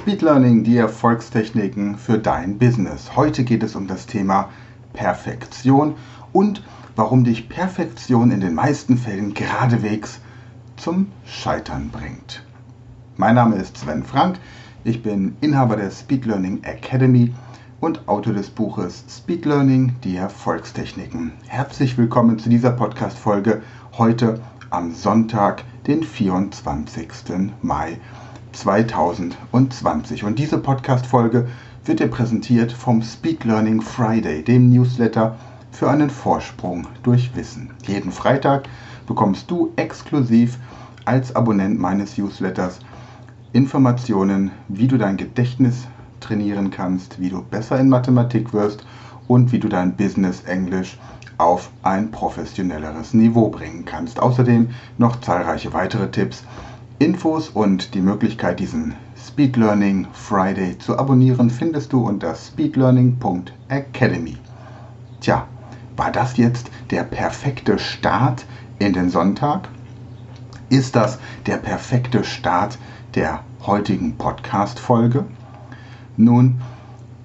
Speed Learning, die Erfolgstechniken für dein Business. Heute geht es um das Thema Perfektion und warum dich Perfektion in den meisten Fällen geradewegs zum Scheitern bringt. Mein Name ist Sven Frank, ich bin Inhaber der Speed Learning Academy und Autor des Buches Speed Learning, die Erfolgstechniken. Herzlich willkommen zu dieser Podcast-Folge heute am Sonntag, den 24. Mai 2020. Und diese Podcast-Folge wird dir präsentiert vom Speed Learning Friday, dem Newsletter für einen Vorsprung durch Wissen. Jeden Freitag bekommst du exklusiv als Abonnent meines Newsletters Informationen, wie du dein Gedächtnis trainieren kannst, wie du besser in Mathematik wirst und wie du dein Business Englisch auf ein professionelleres Niveau bringen kannst. Außerdem noch zahlreiche weitere Tipps, Infos und die Möglichkeit, diesen Speed Learning Friday zu abonnieren, findest du unter speedlearning.academy. Tja, war das jetzt der perfekte Start in den Sonntag? Ist das der perfekte Start der heutigen Podcast-Folge? Nun,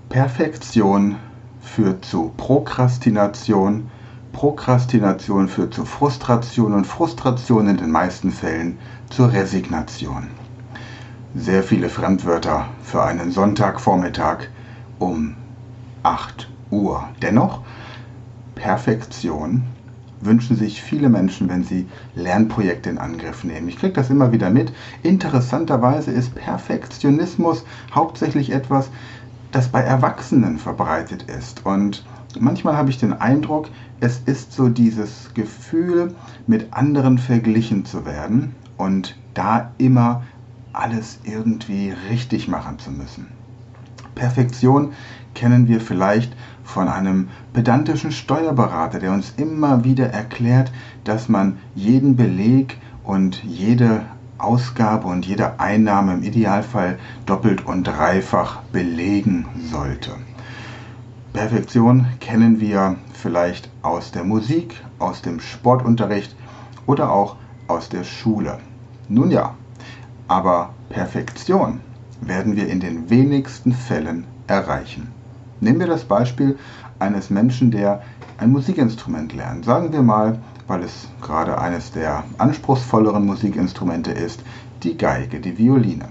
Perfektion führt zu Prokrastination, Prokrastination führt zu Frustration und Frustration in den meisten Fällen zur Resignation. Sehr viele Fremdwörter für einen Sonntagvormittag um 8 Uhr. Dennoch, Perfektion wünschen sich viele Menschen, wenn sie Lernprojekte in Angriff nehmen. Ich kriege das immer wieder mit. Interessanterweise ist Perfektionismus hauptsächlich etwas, das bei Erwachsenen verbreitet ist. Und manchmal habe ich den Eindruck, es ist so dieses Gefühl, mit anderen verglichen zu werden und da immer alles irgendwie richtig machen zu müssen. Perfektion kennen wir vielleicht von einem pedantischen Steuerberater, der uns immer wieder erklärt, dass man jeden Beleg und jede Ausgabe und jede Einnahme im Idealfall doppelt und dreifach belegen sollte. Perfektion kennen wir vielleicht aus der Musik, aus dem Sportunterricht oder auch aus der Schule. Nun ja, aber Perfektion werden wir in den wenigsten Fällen erreichen. Nehmen wir das Beispiel eines Menschen, der ein Musikinstrument lernt. Sagen wir mal, weil es gerade eines der anspruchsvolleren Musikinstrumente ist, die Geige, die Violine.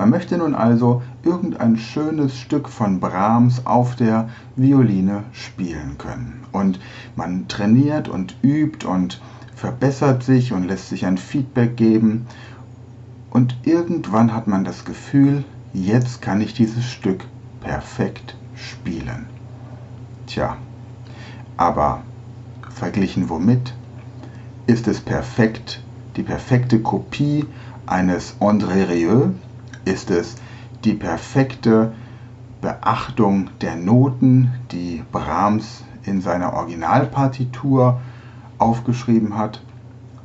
Man möchte nun also irgendein schönes Stück von Brahms auf der Violine spielen können. Und man trainiert und übt und verbessert sich und lässt sich ein Feedback geben. Und irgendwann hat man das Gefühl, jetzt kann ich dieses Stück perfekt spielen. Tja, aber verglichen womit? Ist es perfekt, die perfekte Kopie eines André Rieu, ist es die perfekte Beachtung der Noten, die Brahms in seiner Originalpartitur aufgeschrieben hat?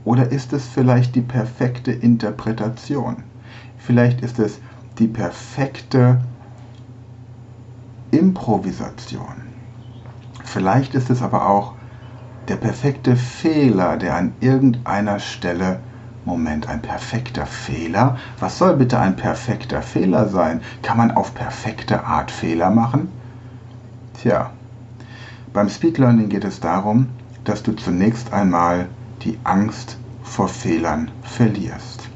Oder ist es vielleicht die perfekte Interpretation? Vielleicht ist es die perfekte Improvisation. Vielleicht ist es aber auch der perfekte Fehler, der an irgendeiner Stelle Moment, ein perfekter Fehler? Was soll bitte ein perfekter Fehler sein? Kann man auf perfekte Art Fehler machen? Tja, beim Speed Learning geht es darum, dass du zunächst einmal die Angst vor Fehlern verlierst.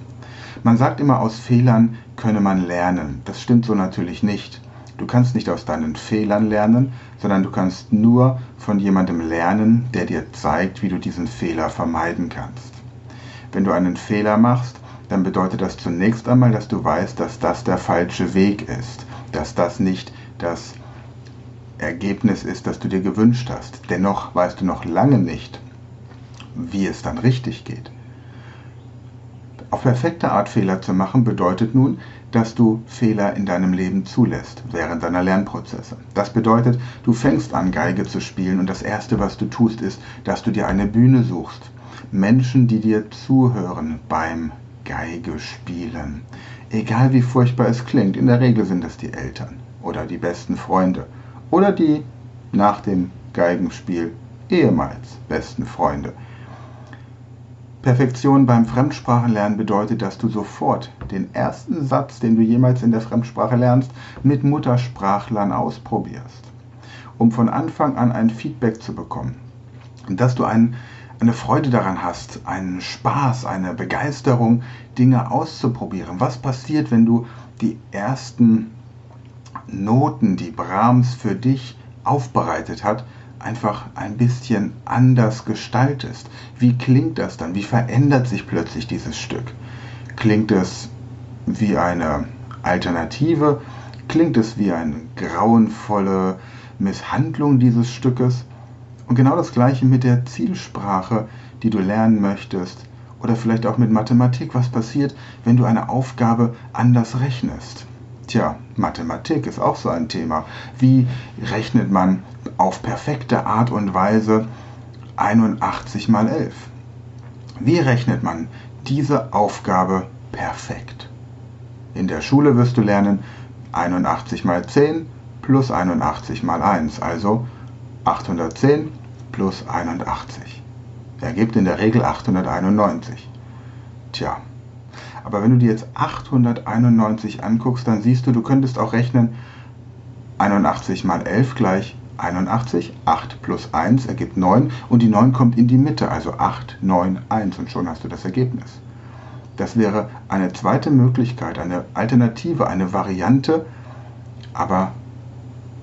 Man sagt immer, aus Fehlern könne man lernen. Das stimmt so natürlich nicht. Du kannst nicht aus deinen Fehlern lernen, sondern du kannst nur von jemandem lernen, der dir zeigt, wie du diesen Fehler vermeiden kannst. Wenn du einen Fehler machst, dann bedeutet das zunächst einmal, dass du weißt, dass das der falsche Weg ist, dass das nicht das Ergebnis ist, das du dir gewünscht hast. Dennoch weißt du noch lange nicht, wie es dann richtig geht. Auf perfekte Art Fehler zu machen bedeutet nun, dass du Fehler in deinem Leben zulässt während deiner Lernprozesse. Das bedeutet, du fängst an, Geige zu spielen und das Erste, was du tust, ist, dass du dir eine Bühne suchst. Menschen, die dir zuhören beim Geige spielen. Egal wie furchtbar es klingt, in der Regel sind es die Eltern oder die besten Freunde oder die nach dem Geigenspiel ehemals besten Freunde. Perfektion beim Fremdsprachenlernen bedeutet, dass du sofort den ersten Satz, den du jemals in der Fremdsprache lernst, mit Muttersprachlern ausprobierst, um von Anfang an ein Feedback zu bekommen. Und dass du ein, eine Freude daran hast, einen Spaß, eine Begeisterung, Dinge auszuprobieren. Was passiert, wenn du die ersten Noten, die Brahms für dich aufbereitet hat, einfach ein bisschen anders gestaltest. Wie klingt das dann? Wie verändert sich plötzlich dieses Stück? Klingt es wie eine Alternative? Klingt es wie eine grauenvolle Misshandlung dieses Stückes? Und genau das gleiche mit der Zielsprache, die du lernen möchtest. Oder vielleicht auch mit Mathematik. Was passiert, wenn du eine Aufgabe anders rechnest? Tja, Mathematik ist auch so ein Thema. Wie rechnet man auf perfekte Art und Weise 81 mal 11? Wie rechnet man diese Aufgabe perfekt? In der Schule wirst du lernen 81 mal 10 plus 81 mal 1, also 810 plus 81. Ergibt in der Regel 891. Tja, aber wenn du dir jetzt 891 anguckst, dann siehst du, du könntest auch rechnen 81 mal 11 gleich 81, 8 plus 1 ergibt 9 und die 9 kommt in die Mitte, also 8, 9, 1 und schon hast du das Ergebnis. Das wäre eine zweite Möglichkeit, eine Alternative, eine Variante, aber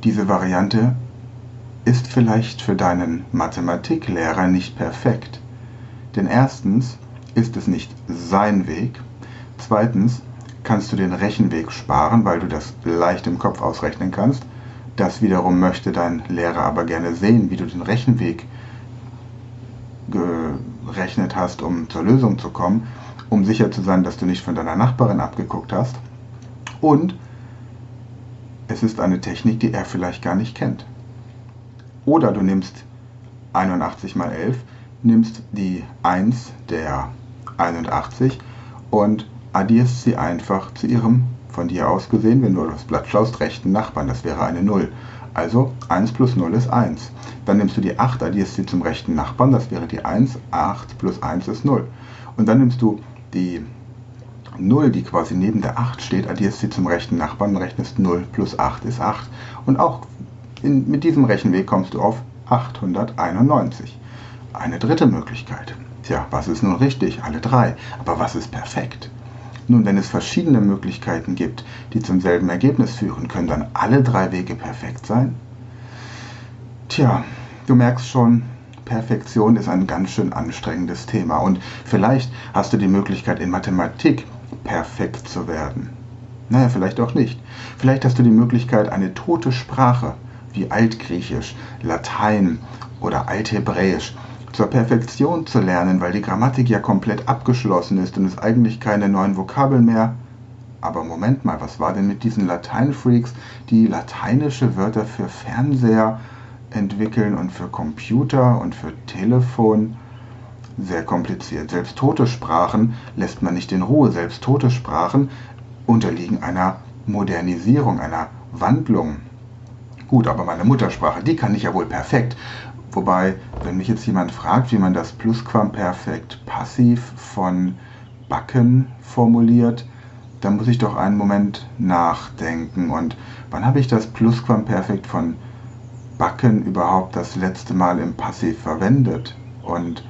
diese Variante ist vielleicht für deinen Mathematiklehrer nicht perfekt. Denn erstens ist es nicht sein Weg Zweitens kannst du den Rechenweg sparen, weil du das leicht im Kopf ausrechnen kannst. Das wiederum möchte dein Lehrer aber gerne sehen, wie du den Rechenweg gerechnet hast, um zur Lösung zu kommen, um sicher zu sein, dass du nicht von deiner Nachbarin abgeguckt hast. Und es ist eine Technik, die er vielleicht gar nicht kennt. Oder du nimmst 81 mal 11, nimmst die 1 der 81 und addierst sie einfach zu ihrem, von dir aus gesehen, wenn du das Blatt schaust, rechten Nachbarn. Das wäre eine 0. Also 1 plus 0 ist 1. Dann nimmst du die 8, addierst sie zum rechten Nachbarn, das wäre die 1. 8 plus 1 ist 0. Und dann nimmst du die 0, die quasi neben der 8 steht, addierst sie zum rechten Nachbarn und rechnest 0 plus 8 ist 8. Und auch in, mit diesem Rechenweg kommst du auf 891. Eine dritte Möglichkeit. Tja, was ist nun richtig? Alle drei. Aber was ist perfekt? Nun, wenn es verschiedene Möglichkeiten gibt, die zum selben Ergebnis führen, können dann alle drei Wege perfekt sein? Tja, du merkst schon, Perfektion ist ein ganz schön anstrengendes Thema und vielleicht hast du die Möglichkeit in Mathematik perfekt zu werden. Naja, vielleicht auch nicht. Vielleicht hast du die Möglichkeit, eine tote Sprache wie Altgriechisch, Latein oder Althebräisch zur Perfektion zu lernen, weil die Grammatik ja komplett abgeschlossen ist und es eigentlich keine neuen Vokabeln mehr. Aber Moment mal, was war denn mit diesen Lateinfreaks, die lateinische Wörter für Fernseher entwickeln und für Computer und für Telefon? Sehr kompliziert. Selbst tote Sprachen lässt man nicht in Ruhe. Selbst tote Sprachen unterliegen einer Modernisierung, einer Wandlung. Gut, aber meine Muttersprache, die kann ich ja wohl perfekt. Wobei, wenn mich jetzt jemand fragt, wie man das Plusquamperfekt passiv von Backen formuliert, dann muss ich doch einen Moment nachdenken. Und wann habe ich das Plusquamperfekt von Backen überhaupt das letzte Mal im Passiv verwendet? Und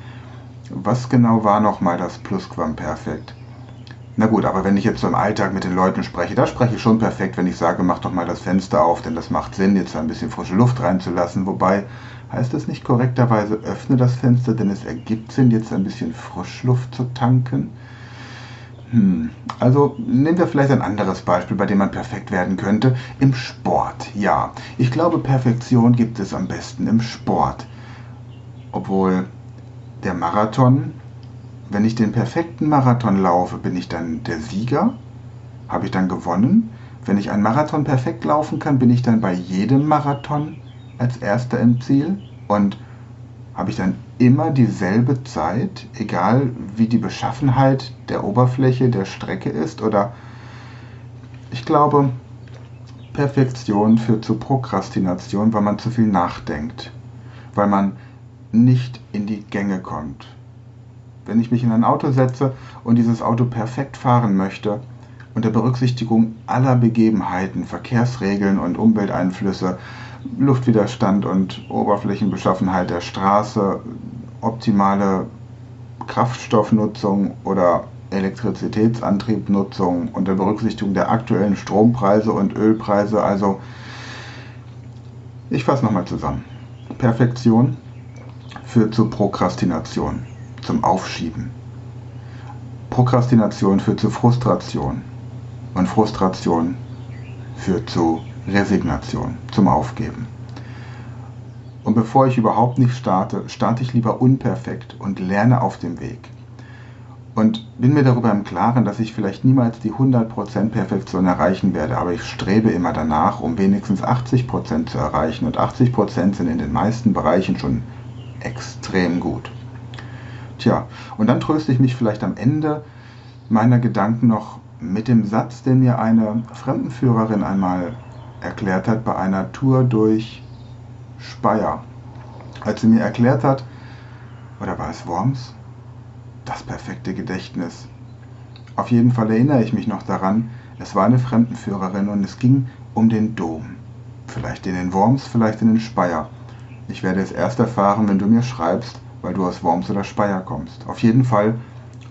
was genau war nochmal das Plusquamperfekt? Na gut, aber wenn ich jetzt so im Alltag mit den Leuten spreche, da spreche ich schon perfekt, wenn ich sage, mach doch mal das Fenster auf, denn das macht Sinn, jetzt ein bisschen frische Luft reinzulassen. Wobei Heißt es nicht korrekterweise, öffne das Fenster, denn es ergibt Sinn, jetzt ein bisschen Frischluft zu tanken? Hm. Also nehmen wir vielleicht ein anderes Beispiel, bei dem man perfekt werden könnte. Im Sport, ja. Ich glaube, Perfektion gibt es am besten im Sport. Obwohl der Marathon, wenn ich den perfekten Marathon laufe, bin ich dann der Sieger? Habe ich dann gewonnen? Wenn ich einen Marathon perfekt laufen kann, bin ich dann bei jedem Marathon als erster im Ziel und habe ich dann immer dieselbe Zeit, egal wie die Beschaffenheit der Oberfläche der Strecke ist oder ich glaube, Perfektion führt zu Prokrastination, weil man zu viel nachdenkt, weil man nicht in die Gänge kommt. Wenn ich mich in ein Auto setze und dieses Auto perfekt fahren möchte, unter Berücksichtigung aller Begebenheiten, Verkehrsregeln und Umwelteinflüsse, Luftwiderstand und Oberflächenbeschaffenheit der Straße, optimale Kraftstoffnutzung oder Elektrizitätsantriebnutzung unter Berücksichtigung der aktuellen Strompreise und Ölpreise. Also ich fasse nochmal zusammen. Perfektion führt zu Prokrastination, zum Aufschieben. Prokrastination führt zu Frustration und Frustration führt zu Resignation, zum Aufgeben. Und bevor ich überhaupt nicht starte, starte ich lieber unperfekt und lerne auf dem Weg. Und bin mir darüber im Klaren, dass ich vielleicht niemals die 100% Perfektion erreichen werde, aber ich strebe immer danach, um wenigstens 80% zu erreichen. Und 80% sind in den meisten Bereichen schon extrem gut. Tja, und dann tröste ich mich vielleicht am Ende meiner Gedanken noch mit dem Satz, den mir eine Fremdenführerin einmal erklärt hat bei einer Tour durch Speyer. Als sie mir erklärt hat, oder war es Worms? Das perfekte Gedächtnis. Auf jeden Fall erinnere ich mich noch daran, es war eine Fremdenführerin und es ging um den Dom. Vielleicht in den Worms, vielleicht in den Speyer. Ich werde es erst erfahren, wenn du mir schreibst, weil du aus Worms oder Speyer kommst. Auf jeden Fall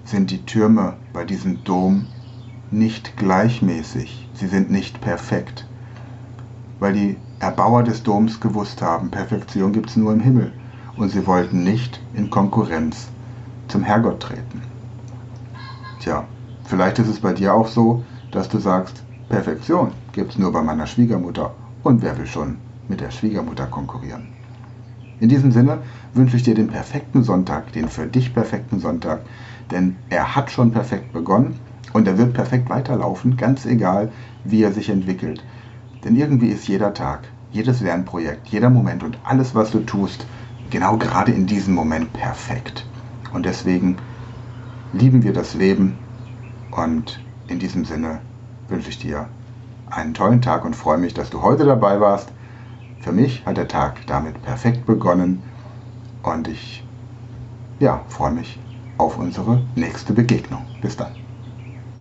sind die Türme bei diesem Dom nicht gleichmäßig. Sie sind nicht perfekt weil die Erbauer des Doms gewusst haben, Perfektion gibt es nur im Himmel. Und sie wollten nicht in Konkurrenz zum Herrgott treten. Tja, vielleicht ist es bei dir auch so, dass du sagst, Perfektion gibt es nur bei meiner Schwiegermutter. Und wer will schon mit der Schwiegermutter konkurrieren? In diesem Sinne wünsche ich dir den perfekten Sonntag, den für dich perfekten Sonntag, denn er hat schon perfekt begonnen und er wird perfekt weiterlaufen, ganz egal, wie er sich entwickelt. Denn irgendwie ist jeder Tag, jedes Lernprojekt, jeder Moment und alles, was du tust, genau gerade in diesem Moment perfekt. Und deswegen lieben wir das Leben und in diesem Sinne wünsche ich dir einen tollen Tag und freue mich, dass du heute dabei warst. Für mich hat der Tag damit perfekt begonnen und ich ja, freue mich auf unsere nächste Begegnung. Bis dann.